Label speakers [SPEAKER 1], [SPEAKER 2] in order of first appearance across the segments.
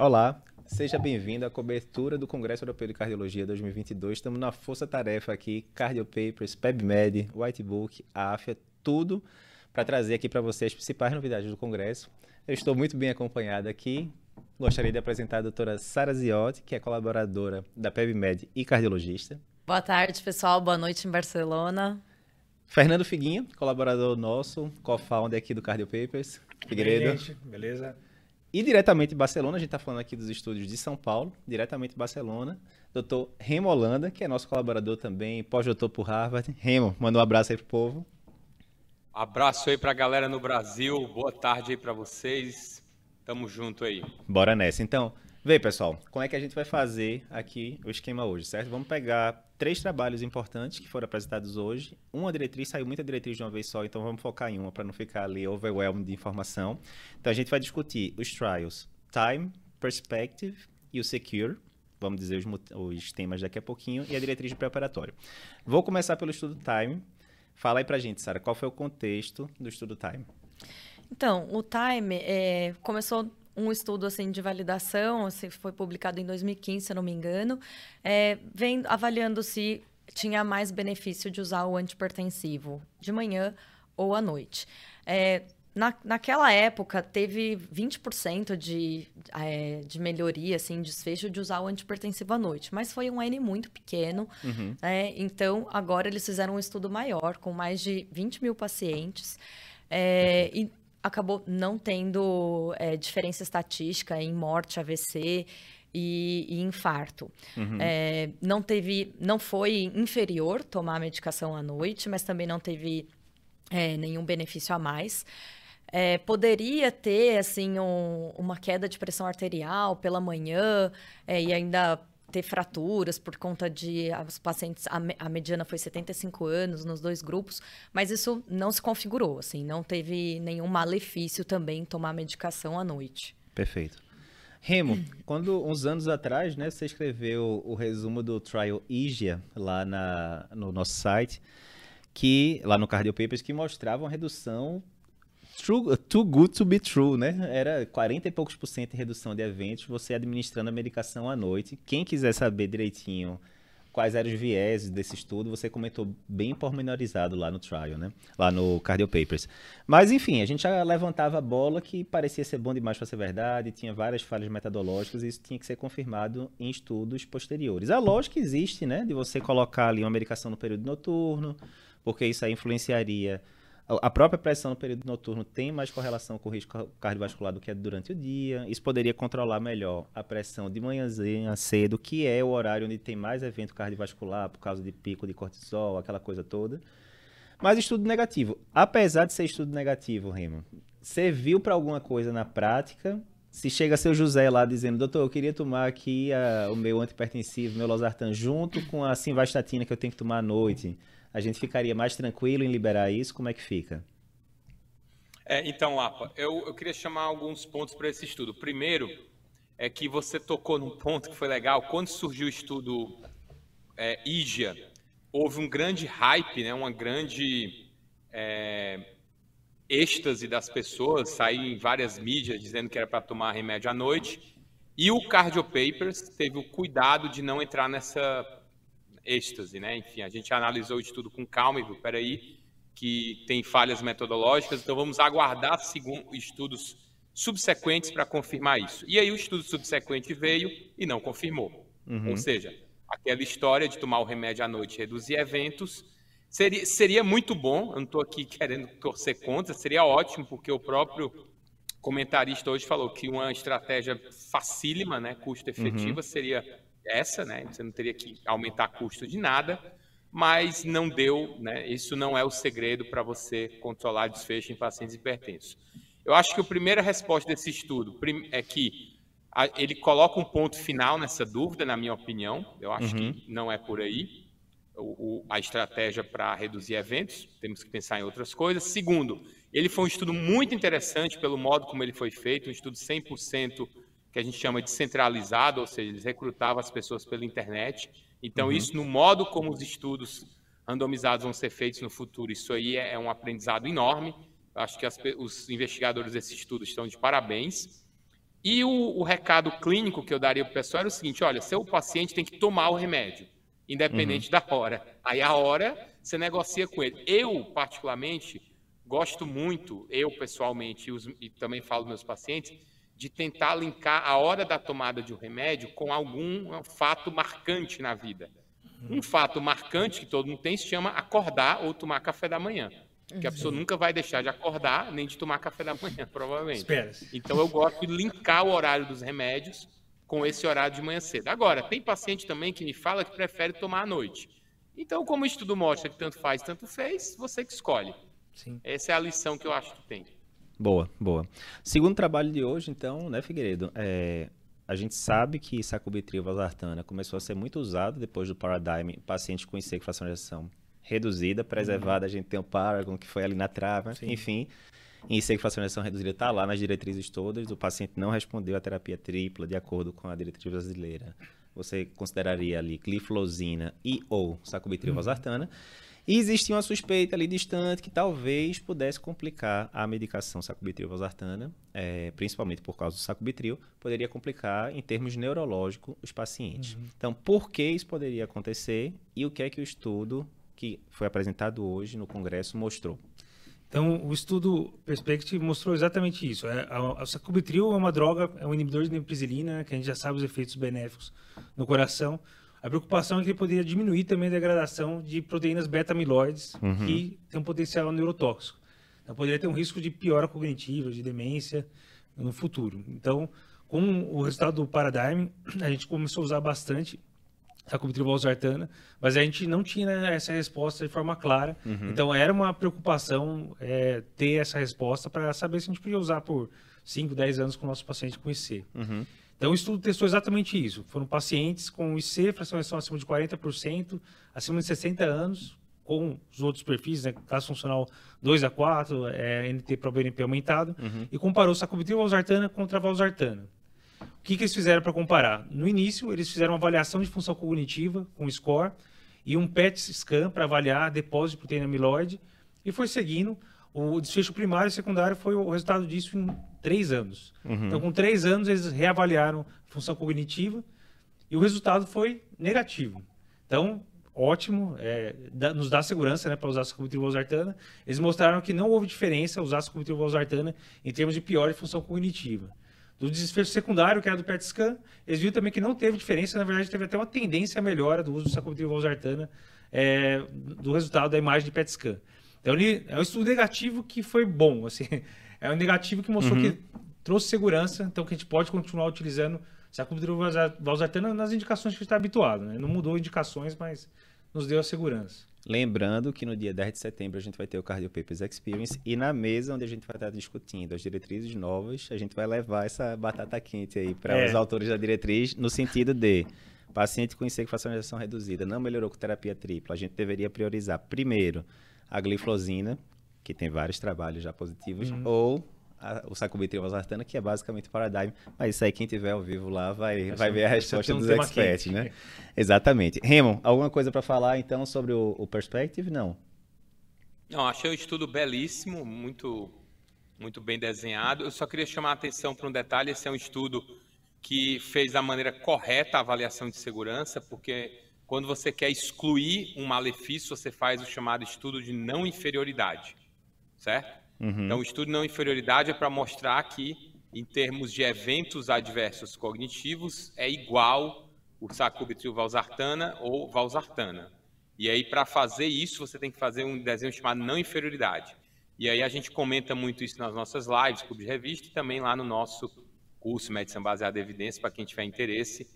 [SPEAKER 1] Olá, seja bem-vindo à cobertura do Congresso Europeu de Cardiologia 2022. Estamos na força-tarefa aqui, Cardio Papers, PebMed, Whitebook, AFIA, tudo para trazer aqui para você as principais novidades do Congresso. Eu estou muito bem acompanhado aqui. Gostaria de apresentar a doutora Sara Ziotti, que é colaboradora da PebMed e cardiologista.
[SPEAKER 2] Boa tarde, pessoal. Boa noite em Barcelona.
[SPEAKER 1] Fernando Figuinha, colaborador nosso, co-founder aqui do Cardio Papers.
[SPEAKER 3] Figueiredo. Gente, beleza?
[SPEAKER 1] E diretamente de Barcelona, a gente está falando aqui dos estúdios de São Paulo, diretamente de Barcelona, doutor Remo Holanda, que é nosso colaborador também, pós-doutor por Harvard. Remo, manda um abraço aí pro povo.
[SPEAKER 4] Abraço aí para a galera no Brasil, boa tarde aí para vocês, tamo junto aí.
[SPEAKER 1] Bora nessa. Então, Vê, pessoal, como é que a gente vai fazer aqui o esquema hoje, certo? Vamos pegar três trabalhos importantes que foram apresentados hoje. Uma diretriz, saiu muita diretriz de uma vez só, então vamos focar em uma para não ficar ali overwhelmed de informação. Então a gente vai discutir os trials Time, Perspective e o Secure. Vamos dizer os, os temas daqui a pouquinho e a diretriz de preparatório. Vou começar pelo estudo Time. Fala aí pra gente, Sara, qual foi o contexto do estudo Time?
[SPEAKER 2] Então, o Time é, começou um estudo assim de validação, assim, foi publicado em 2015, se não me engano, é, vem avaliando se tinha mais benefício de usar o antipertensivo de manhã ou à noite. É, na, naquela época, teve 20% de, é, de melhoria, assim, desfecho de usar o antipertensivo à noite. Mas foi um N muito pequeno. Uhum. Né? Então, agora eles fizeram um estudo maior, com mais de 20 mil pacientes. É, e acabou não tendo é, diferença estatística em morte, AVC e, e infarto. Uhum. É, não teve, não foi inferior tomar a medicação à noite, mas também não teve é, nenhum benefício a mais. É, poderia ter assim um, uma queda de pressão arterial pela manhã é, e ainda ter fraturas por conta de os pacientes a, a, mediana foi 75 anos nos dois grupos, mas isso não se configurou, assim, não teve nenhum malefício também tomar medicação à noite.
[SPEAKER 1] Perfeito. Remo, quando uns anos atrás, né, você escreveu o resumo do Trial IGIA lá na, no nosso site, que lá no Cardio Papers que mostrava uma redução True, too good to be true, né? Era 40 e poucos por cento de redução de eventos, você administrando a medicação à noite. Quem quiser saber direitinho quais eram os vieses desse estudo, você comentou bem pormenorizado lá no trial, né? Lá no Cardio Papers. Mas, enfim, a gente já levantava a bola que parecia ser bom demais para ser verdade, tinha várias falhas metodológicas e isso tinha que ser confirmado em estudos posteriores. A lógica existe, né? De você colocar ali uma medicação no período noturno, porque isso aí influenciaria a própria pressão no período noturno tem mais correlação com o risco cardiovascular do que é durante o dia. Isso poderia controlar melhor a pressão de manhãzinha cedo, que é o horário onde tem mais evento cardiovascular por causa de pico de cortisol, aquela coisa toda. Mas estudo negativo. Apesar de ser estudo negativo, Remo, serviu para alguma coisa na prática? Se chega seu José lá dizendo, doutor, eu queria tomar aqui a, o meu antipertensivo, meu losartan, junto com a simvastatina que eu tenho que tomar à noite a gente ficaria mais tranquilo em liberar isso? Como é que fica?
[SPEAKER 4] É, então, Lapa, eu, eu queria chamar alguns pontos para esse estudo. Primeiro, é que você tocou num ponto que foi legal. Quando surgiu o estudo é, IGIA, houve um grande hype, né, uma grande é, êxtase das pessoas, saiu em várias mídias dizendo que era para tomar remédio à noite. E o Cardio Papers teve o cuidado de não entrar nessa êxtase, né? Enfim, a gente analisou o estudo com calma e viu, peraí, que tem falhas metodológicas, então vamos aguardar segundo estudos subsequentes para confirmar isso. E aí o estudo subsequente veio e não confirmou. Uhum. Ou seja, aquela história de tomar o remédio à noite e reduzir eventos seria, seria muito bom, eu não estou aqui querendo torcer contra, seria ótimo, porque o próprio comentarista hoje falou que uma estratégia facílima, né, custo-efetiva, uhum. seria essa, né? Você não teria que aumentar custo de nada, mas não deu, né? Isso não é o segredo para você controlar desfecho em pacientes hipertensos. Eu acho que a primeira resposta desse estudo é que ele coloca um ponto final nessa dúvida, na minha opinião. Eu acho uhum. que não é por aí o, o, a estratégia para reduzir eventos. Temos que pensar em outras coisas. Segundo, ele foi um estudo muito interessante pelo modo como ele foi feito, um estudo 100% que a gente chama de centralizado, ou seja, eles recrutavam as pessoas pela internet. Então, uhum. isso no modo como os estudos randomizados vão ser feitos no futuro, isso aí é, é um aprendizado enorme. Acho que as, os investigadores desse estudo estão de parabéns. E o, o recado clínico que eu daria para o pessoal era o seguinte: olha, seu paciente tem que tomar o remédio, independente uhum. da hora. Aí a hora você negocia com ele. Eu, particularmente, gosto muito, eu pessoalmente, e, os, e também falo meus pacientes, de tentar linkar a hora da tomada de um remédio com algum fato marcante na vida. Um fato marcante que todo mundo tem se chama acordar ou tomar café da manhã. Que a pessoa nunca vai deixar de acordar nem de tomar café da manhã, provavelmente. Então eu gosto de linkar o horário dos remédios com esse horário de manhã cedo. Agora, tem paciente também que me fala que prefere tomar à noite. Então, como o estudo mostra que tanto faz, tanto fez, você que escolhe. Sim. Essa é a lição que eu acho que tem.
[SPEAKER 1] Boa, boa. Segundo trabalho de hoje, então, né, Figueiredo? É, a gente sabe que sacubitril valsartana começou a ser muito usado depois do Paradigm, paciente com IC fração de ação reduzida, preservada, uhum. a gente tem o Paragon, que foi ali na trava, Sim. enfim. Em IC fração de ação reduzida está lá nas diretrizes todas, o paciente não respondeu à terapia tripla de acordo com a diretriz brasileira. Você consideraria ali gliflozina e ou sacubitril uhum. E existia uma suspeita ali distante que talvez pudesse complicar a medicação sacubitril/valsartana, é, principalmente por causa do sacubitril, poderia complicar em termos neurológicos os pacientes. Uhum. Então, por que isso poderia acontecer e o que é que o estudo que foi apresentado hoje no Congresso mostrou?
[SPEAKER 3] Então, o estudo Perspective mostrou exatamente isso. É, a, a sacubitril é uma droga, é um inibidor de neprisilina, que a gente já sabe os efeitos benéficos no coração. A preocupação é que ele poderia diminuir também a degradação de proteínas beta-amiloides, uhum. que tem um potencial neurotóxico. Então, poderia ter um risco de piora cognitiva, de demência no futuro. Então, com o resultado do Paradigm, a gente começou a usar bastante a comitrivalsartana, mas a gente não tinha essa resposta de forma clara. Uhum. Então, era uma preocupação é, ter essa resposta para saber se a gente podia usar por 5, 10 anos com o nosso paciente com IC. Uhum. Então, o estudo testou exatamente isso. Foram pacientes com IC, fração de acima de 40%, acima de 60 anos, com os outros perfis, né, caso funcional 2 a 4, é, NT para BNP aumentado, uhum. e comparou sacubitril valsartana contra valsartana. O que, que eles fizeram para comparar? No início, eles fizeram uma avaliação de função cognitiva com score e um PET scan para avaliar depósito de proteína amiloide e foi seguindo. O desfecho primário e secundário foi o resultado disso em três anos. Uhum. Então, com três anos, eles reavaliaram a função cognitiva e o resultado foi negativo. Então, ótimo, é, dá, nos dá segurança né, para usar sacubitril valsartana. Eles mostraram que não houve diferença usar sacubitril valsartana em termos de pior de função cognitiva. Do desfecho secundário, que era do PET scan, eles viram também que não teve diferença, na verdade teve até uma tendência à melhora do uso do sacubitril valsartana é, do resultado da imagem de PET scan. Então, ele, é um estudo negativo que foi bom, assim, é um negativo que mostrou uhum. que trouxe segurança, então que a gente pode continuar utilizando sacubitril valsartana nas indicações que a gente está habituado. Né? Não mudou indicações, mas nos deu a segurança.
[SPEAKER 1] Lembrando que no dia 10 de setembro a gente vai ter o Cardio Papers Experience e na mesa onde a gente vai estar discutindo as diretrizes novas, a gente vai levar essa batata quente aí para é. os autores da diretriz no sentido de paciente com insecação reduzida não melhorou com terapia tripla, a gente deveria priorizar primeiro a gliflozina, que tem vários trabalhos já positivos, uhum. ou a, o sacubitril valsartana, que é basicamente o paradigm. Mas isso aí, quem tiver ao vivo lá vai, vai ver a resposta dos experts, né? Exatamente. Raymond, alguma coisa para falar então sobre o, o Perspective? Não.
[SPEAKER 4] Não, achei o estudo belíssimo, muito, muito bem desenhado. Eu só queria chamar a atenção para um detalhe: esse é um estudo que fez da maneira correta a avaliação de segurança, porque quando você quer excluir um malefício, você faz o chamado estudo de não inferioridade, certo? Uhum. Então, o estudo não inferioridade é para mostrar que, em termos de eventos adversos cognitivos, é igual o sacubitril valsartana ou valsartana. E aí, para fazer isso, você tem que fazer um desenho chamado não inferioridade. E aí a gente comenta muito isso nas nossas lives, clube de revista, e também lá no nosso curso Medicina Baseada em Evidência, para quem tiver interesse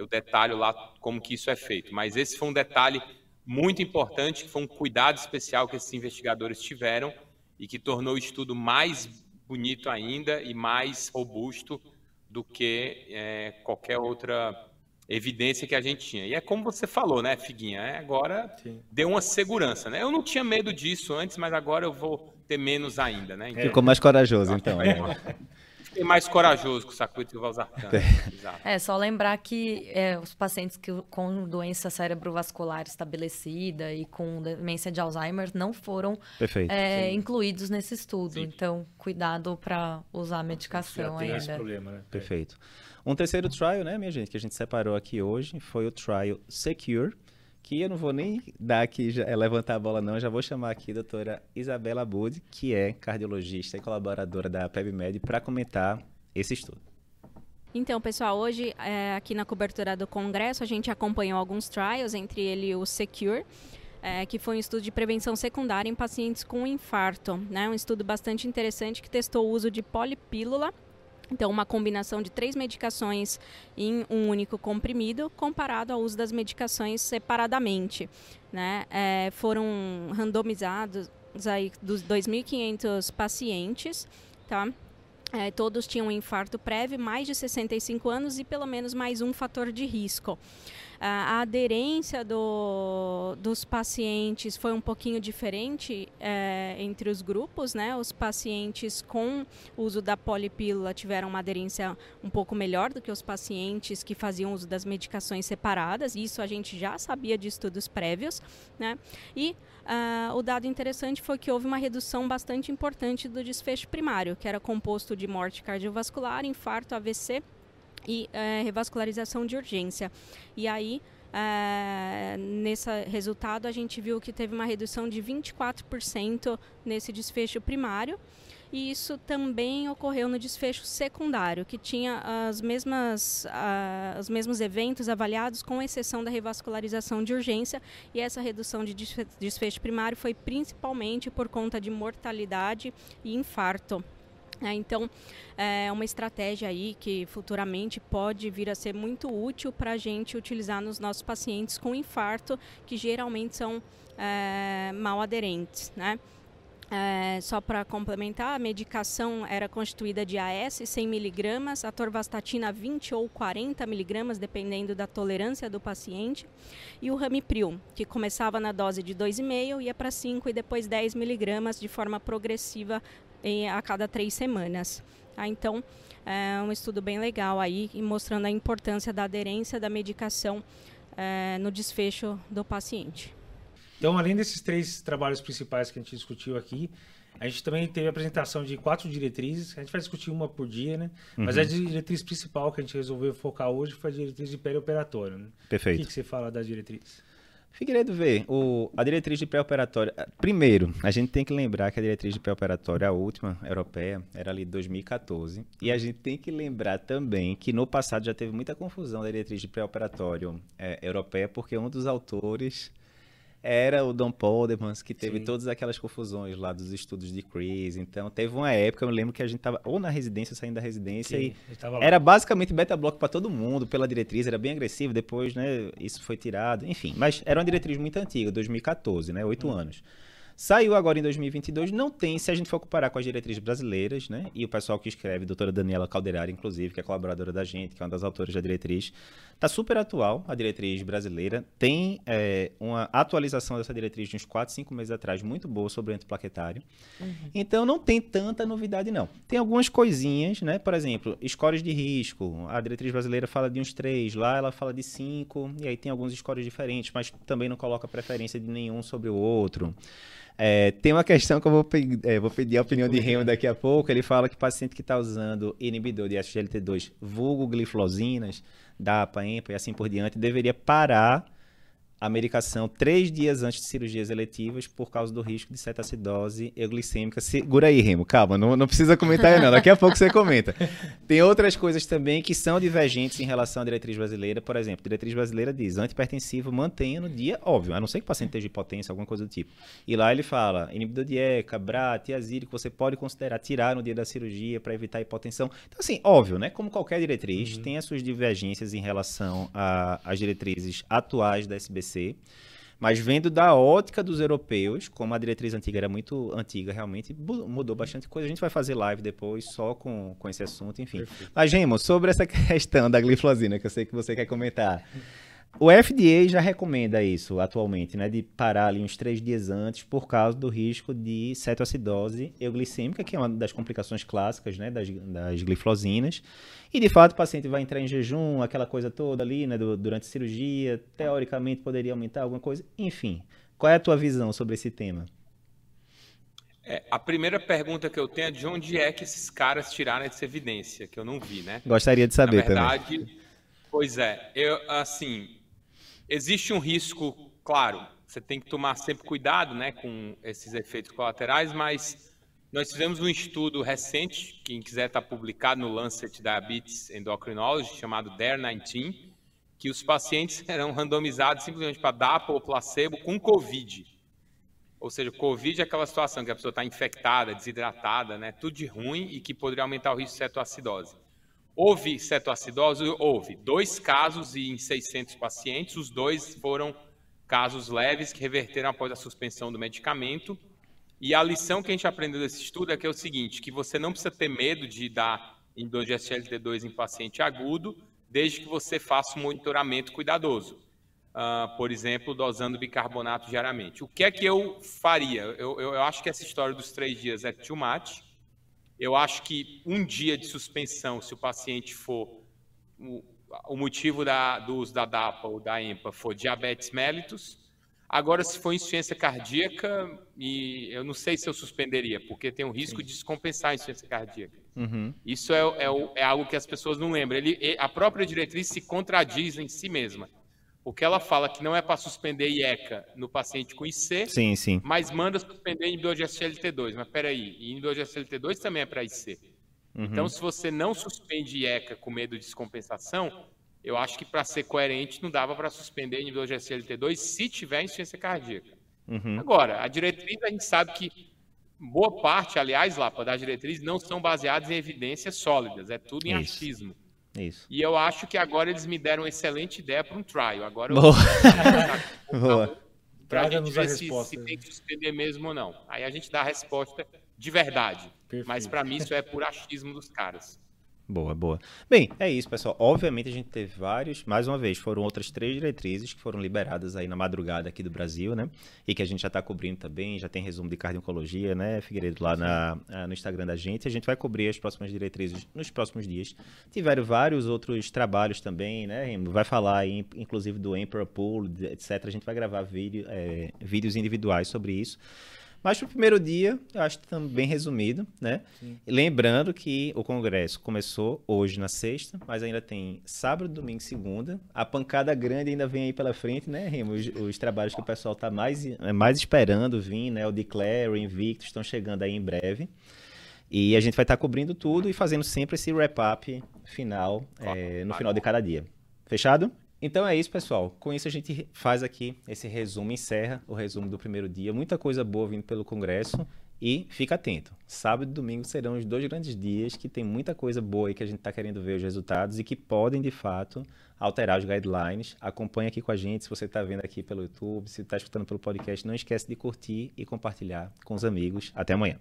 [SPEAKER 4] eu detalho lá como que isso é feito. Mas esse foi um detalhe muito importante, que foi um cuidado especial que esses investigadores tiveram e que tornou o estudo mais bonito ainda e mais robusto do que é, qualquer outra evidência que a gente tinha. E é como você falou, né, Figuinha? É, agora Sim. deu uma segurança, né? Eu não tinha medo disso antes, mas agora eu vou ter menos ainda, né?
[SPEAKER 1] Então, Ficou mais corajoso, então.
[SPEAKER 4] É. Fiquei mais corajoso com o sacudo valsartano.
[SPEAKER 2] É. é, só lembrar que é, os pacientes que, com doença cerebrovascular estabelecida e com demência de Alzheimer não foram é, incluídos nesse estudo. Sim. Então, cuidado para usar a medicação ainda. Esse
[SPEAKER 1] problema, né? Perfeito. Um terceiro trial, né, minha gente, que a gente separou aqui hoje foi o trial Secure, que eu não vou nem dar aqui, já, é, levantar a bola não, já vou chamar aqui a doutora Isabela Bud, que é cardiologista e colaboradora da PebMed, para comentar esse estudo.
[SPEAKER 5] Então, pessoal, hoje é, aqui na cobertura do congresso a gente acompanhou alguns trials, entre ele o Secure, é, que foi um estudo de prevenção secundária em pacientes com infarto, né? Um estudo bastante interessante que testou o uso de polipílula então, uma combinação de três medicações em um único comprimido, comparado ao uso das medicações separadamente. Né? É, foram randomizados aí dos 2.500 pacientes, tá? É, todos tinham um infarto prévio, mais de 65 anos e pelo menos mais um fator de risco. A aderência do, dos pacientes foi um pouquinho diferente é, entre os grupos, né? Os pacientes com uso da polipílula tiveram uma aderência um pouco melhor do que os pacientes que faziam uso das medicações separadas. Isso a gente já sabia de estudos prévios, né? E Uh, o dado interessante foi que houve uma redução bastante importante do desfecho primário, que era composto de morte cardiovascular, infarto, AVC e uh, revascularização de urgência. E aí, uh, nesse resultado, a gente viu que teve uma redução de 24% nesse desfecho primário e isso também ocorreu no desfecho secundário, que tinha as mesmas, os mesmos eventos avaliados, com exceção da revascularização de urgência, e essa redução de desfecho primário foi principalmente por conta de mortalidade e infarto. É, então, é uma estratégia aí que futuramente pode vir a ser muito útil para a gente utilizar nos nossos pacientes com infarto, que geralmente são é, mal aderentes, né? É, só para complementar, a medicação era constituída de AS 100 mg, atorvastatina 20 ou 40 mg, dependendo da tolerância do paciente, e o ramipril, que começava na dose de 2,5 ia para 5 e depois 10 mg de forma progressiva em, a cada três semanas. Ah, então, é um estudo bem legal aí, mostrando a importância da aderência da medicação é, no desfecho do paciente.
[SPEAKER 3] Então, além desses três trabalhos principais que a gente discutiu aqui, a gente também teve a apresentação de quatro diretrizes. A gente vai discutir uma por dia, né? Uhum. Mas a diretriz principal que a gente resolveu focar hoje foi a diretriz de perioperatório. Né?
[SPEAKER 1] Perfeito.
[SPEAKER 3] O que, que você fala da diretriz?
[SPEAKER 1] Figueiredo, vê, o, a diretriz de pré-operatório. Eh, primeiro, a gente tem que lembrar que a diretriz de pré-operatório, a última europeia, era ali de 2014. E a gente tem que lembrar também que no passado já teve muita confusão da diretriz de pré-operatório é, europeia, porque um dos autores era o Don Podemans, que teve Sim. todas aquelas confusões lá dos estudos de Chris. Então, teve uma época, eu lembro que a gente tava ou na residência, saindo da residência, Sim, e era basicamente beta-bloco para todo mundo, pela diretriz, era bem agressivo. Depois, né, isso foi tirado, enfim. Mas era uma diretriz muito antiga, 2014, né, oito hum. anos. Saiu agora em 2022, não tem, se a gente for comparar com as diretrizes brasileiras, né? E o pessoal que escreve, a doutora Daniela Calderari, inclusive, que é colaboradora da gente, que é uma das autoras da diretriz, tá super atual a diretriz brasileira. Tem é, uma atualização dessa diretriz de uns 4, 5 meses atrás, muito boa sobre o antiplaquetário. Uhum. Então não tem tanta novidade, não. Tem algumas coisinhas, né? Por exemplo, scores de risco. A diretriz brasileira fala de uns 3, lá ela fala de 5, e aí tem alguns scores diferentes, mas também não coloca preferência de nenhum sobre o outro. É, tem uma questão que eu vou, pe é, vou pedir a opinião de Remo daqui a pouco. Ele fala que paciente que está usando inibidor de SGLT2, vulgo gliflosinas, DAPA, EMPA e assim por diante, deveria parar a medicação três dias antes de cirurgias eletivas por causa do risco de cetacidose euglicêmica. Segura aí, Remo, calma, não, não precisa comentar não, daqui a pouco você comenta. Tem outras coisas também que são divergentes em relação à diretriz brasileira, por exemplo, a diretriz brasileira diz antipertensivo mantenha no dia, óbvio, a não ser que o paciente esteja hipotência, alguma coisa do tipo. E lá ele fala, inibidor de ECA, BRA, que você pode considerar tirar no dia da cirurgia para evitar hipotensão. Então, assim, óbvio, né, como qualquer diretriz, uhum. tem as suas divergências em relação às diretrizes atuais da SBC mas vendo da ótica dos europeus, como a diretriz antiga era muito antiga, realmente mudou bastante coisa. A gente vai fazer live depois só com, com esse assunto, enfim. Perfeito. Mas, Gemo, sobre essa questão da glifosina, que eu sei que você quer comentar. O FDA já recomenda isso atualmente, né? De parar ali uns três dias antes por causa do risco de cetoacidose euglicêmica, que é uma das complicações clássicas, né? Das, das glifosinas. E de fato o paciente vai entrar em jejum, aquela coisa toda ali, né? Do, durante a cirurgia, teoricamente poderia aumentar alguma coisa. Enfim, qual é a tua visão sobre esse tema?
[SPEAKER 4] É, a primeira pergunta que eu tenho é de onde é que esses caras tiraram essa evidência, que eu não vi, né?
[SPEAKER 1] Gostaria de saber
[SPEAKER 4] Na verdade,
[SPEAKER 1] também.
[SPEAKER 4] Pois é, eu, assim, Existe um risco, claro, você tem que tomar sempre cuidado né, com esses efeitos colaterais, mas nós fizemos um estudo recente, quem quiser está publicado no Lancet Diabetes Endocrinology, chamado DARE-19, que os pacientes eram randomizados simplesmente para DAPA ou placebo com Covid. Ou seja, Covid é aquela situação que a pessoa está infectada, desidratada, né, tudo de ruim e que poderia aumentar o risco de cetoacidose. Houve cetoacidose? Houve. Dois casos em 600 pacientes, os dois foram casos leves que reverteram após a suspensão do medicamento. E a lição que a gente aprendeu desse estudo é que é o seguinte, que você não precisa ter medo de dar SGLT2 em paciente agudo, desde que você faça um monitoramento cuidadoso. Uh, por exemplo, dosando bicarbonato diariamente. O que é que eu faria? Eu, eu, eu acho que essa história dos três dias é too much. Eu acho que um dia de suspensão, se o paciente for o, o motivo da, do uso da DAPA ou da EMPA for diabetes mellitus. Agora, se for insuficiência cardíaca, e eu não sei se eu suspenderia, porque tem um risco de descompensar a insuficiência cardíaca. Uhum. Isso é, é, é, algo que as pessoas não lembram. Ele, a própria diretriz se contradiz em si mesma. Porque ela fala que não é para suspender IECA no paciente com IC,
[SPEAKER 1] sim, sim.
[SPEAKER 4] mas manda suspender inibidor de SGLT2. Mas peraí, inibidor de SGLT2 também é para IC. Uhum. Então, se você não suspende IECA com medo de descompensação, eu acho que para ser coerente não dava para suspender inibidor de SGLT2 se tiver insuficiência cardíaca. Uhum. Agora, a diretriz a gente sabe que boa parte, aliás, Lapa, das diretrizes não são baseadas em evidências sólidas, é tudo em Isso. achismo.
[SPEAKER 1] Isso.
[SPEAKER 4] E eu acho que agora eles me deram uma excelente ideia para um trial. Agora
[SPEAKER 1] Boa.
[SPEAKER 4] eu Boa. Para a gente ver se, se, tem que suspender mesmo ou não. Aí a gente dá a resposta de verdade. Perfeito. Mas para mim isso é por achismo dos caras.
[SPEAKER 1] Boa, boa. Bem, é isso, pessoal. Obviamente a gente teve vários, mais uma vez, foram outras três diretrizes que foram liberadas aí na madrugada aqui do Brasil, né? E que a gente já está cobrindo também, já tem resumo de cardiologia, né, Figueiredo, lá na, no Instagram da gente. A gente vai cobrir as próximas diretrizes nos próximos dias. Tiveram vários outros trabalhos também, né, Vai falar aí, inclusive do Emperor Pool, etc. A gente vai gravar vídeo, é, vídeos individuais sobre isso. Mas para o primeiro dia, eu acho que também resumido, né? Lembrando que o congresso começou hoje na sexta, mas ainda tem sábado, domingo e segunda. A pancada grande ainda vem aí pela frente, né, Rimo? Os, os trabalhos que o pessoal está mais, é, mais esperando vir, né? O Declare, o Invictus estão chegando aí em breve. E a gente vai estar tá cobrindo tudo e fazendo sempre esse wrap-up final é, no final de cada dia. Fechado? Então é isso, pessoal. Com isso a gente faz aqui esse resumo, encerra o resumo do primeiro dia. Muita coisa boa vindo pelo Congresso. E fica atento. Sábado e domingo serão os dois grandes dias que tem muita coisa boa aí que a gente está querendo ver os resultados e que podem, de fato, alterar os guidelines. Acompanhe aqui com a gente. Se você está vendo aqui pelo YouTube, se está escutando pelo podcast, não esquece de curtir e compartilhar com os amigos. Até amanhã.